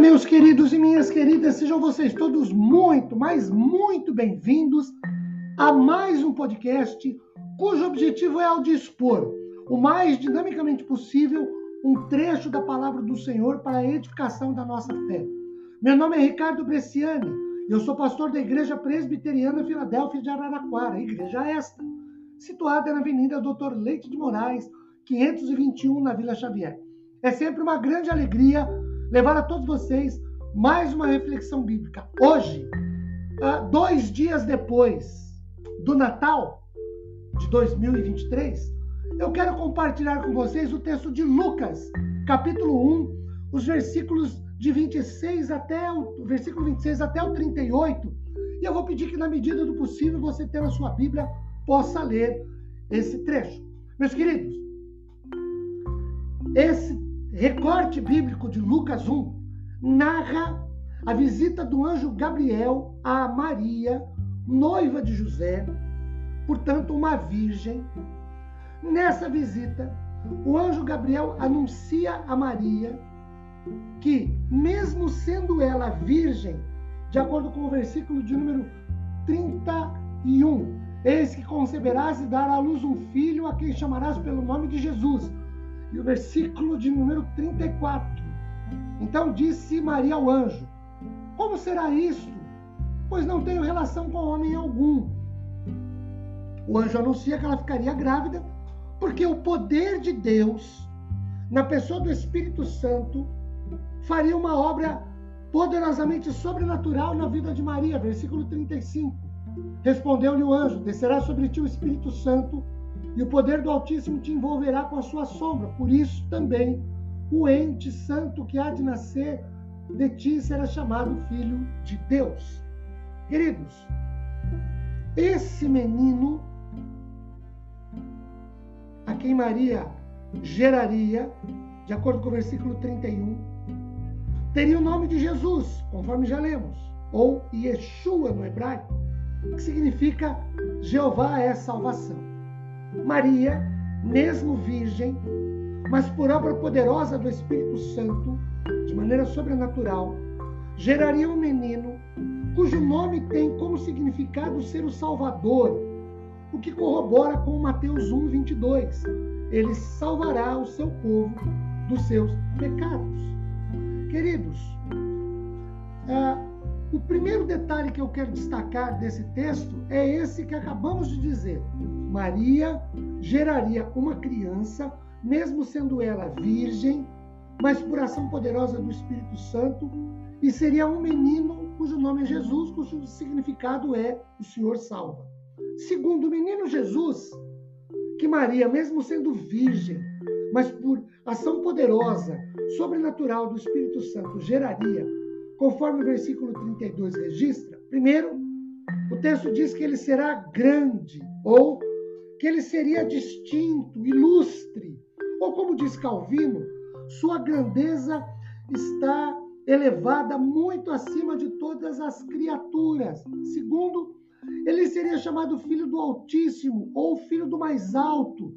meus queridos e minhas queridas, sejam vocês todos muito, mas muito bem-vindos a mais um podcast cujo objetivo é ao dispor o mais dinamicamente possível um trecho da palavra do Senhor para a edificação da nossa fé. Meu nome é Ricardo Bresciani, eu sou pastor da Igreja Presbiteriana Filadélfia de Araraquara, igreja esta, situada na Avenida Doutor Leite de Moraes, 521, na Vila Xavier. É sempre uma grande alegria levar a todos vocês mais uma reflexão bíblica. Hoje, dois dias depois do Natal de 2023, eu quero compartilhar com vocês o texto de Lucas, capítulo 1, os versículos de 26 até o versículo 26 até o 38. E eu vou pedir que, na medida do possível, você tenha a sua Bíblia, possa ler esse trecho. Meus queridos, esse recorte bíblico de Lucas 1 narra a visita do anjo Gabriel a Maria, noiva de José, portanto, uma virgem. Nessa visita, o anjo Gabriel anuncia a Maria que, mesmo sendo ela virgem, de acordo com o versículo de número 31, eis que conceberás e darás à luz um filho a quem chamarás pelo nome de Jesus e o versículo de número 34. Então disse Maria ao anjo: Como será isto? Pois não tenho relação com homem algum. O anjo anuncia que ela ficaria grávida, porque o poder de Deus, na pessoa do Espírito Santo, faria uma obra poderosamente sobrenatural na vida de Maria. Versículo 35. Respondeu-lhe o anjo: Descerá sobre ti o Espírito Santo e o poder do Altíssimo te envolverá com a sua sombra. Por isso também o ente santo que há de nascer de ti será chamado filho de Deus. Queridos, esse menino a quem Maria geraria, de acordo com o versículo 31, teria o nome de Jesus, conforme já lemos, ou Yeshua no hebraico, que significa Jeová é salvação. Maria, mesmo virgem, mas por obra poderosa do Espírito Santo, de maneira sobrenatural, geraria um menino cujo nome tem como significado ser o Salvador, o que corrobora com Mateus 1, 22. Ele salvará o seu povo dos seus pecados. Queridos, ah, o primeiro detalhe que eu quero destacar desse texto é esse que acabamos de dizer. Maria geraria uma criança, mesmo sendo ela virgem, mas por ação poderosa do Espírito Santo, e seria um menino cujo nome é Jesus, cujo significado é o Senhor salva. Segundo o menino Jesus, que Maria, mesmo sendo virgem, mas por ação poderosa, sobrenatural do Espírito Santo, geraria conforme o versículo 32 registra, primeiro, o texto diz que ele será grande, ou que ele seria distinto, ilustre, ou como diz Calvino, sua grandeza está elevada muito acima de todas as criaturas. Segundo, ele seria chamado filho do Altíssimo ou filho do mais alto,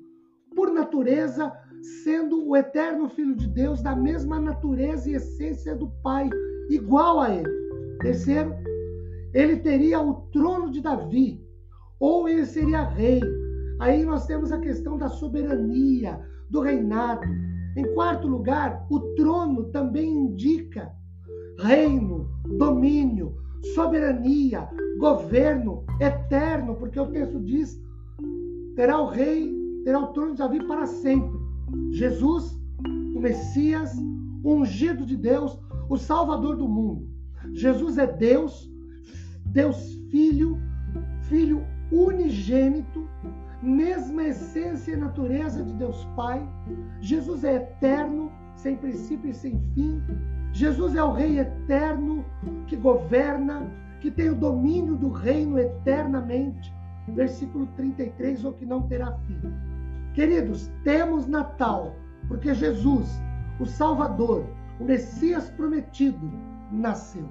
por natureza, sendo o eterno filho de Deus da mesma natureza e essência do Pai igual a ele. Terceiro, ele teria o trono de Davi, ou ele seria rei. Aí nós temos a questão da soberania, do reinado. Em quarto lugar, o trono também indica reino, domínio, soberania, governo eterno, porque o texto diz: terá o rei, terá o trono de Davi para sempre. Jesus, o Messias, o ungido de Deus, o Salvador do mundo. Jesus é Deus, Deus Filho, Filho unigênito, mesma essência e natureza de Deus Pai. Jesus é eterno, sem princípio e sem fim. Jesus é o Rei eterno que governa, que tem o domínio do reino eternamente. Versículo 33, ou que não terá fim. Queridos, temos Natal, porque Jesus, o Salvador, o Messias prometido nasceu.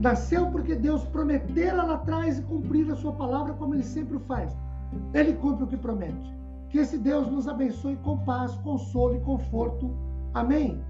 Nasceu porque Deus prometera lá atrás e cumprir a sua palavra como ele sempre faz. Ele cumpre o que promete. Que esse Deus nos abençoe com paz, consolo e conforto. Amém.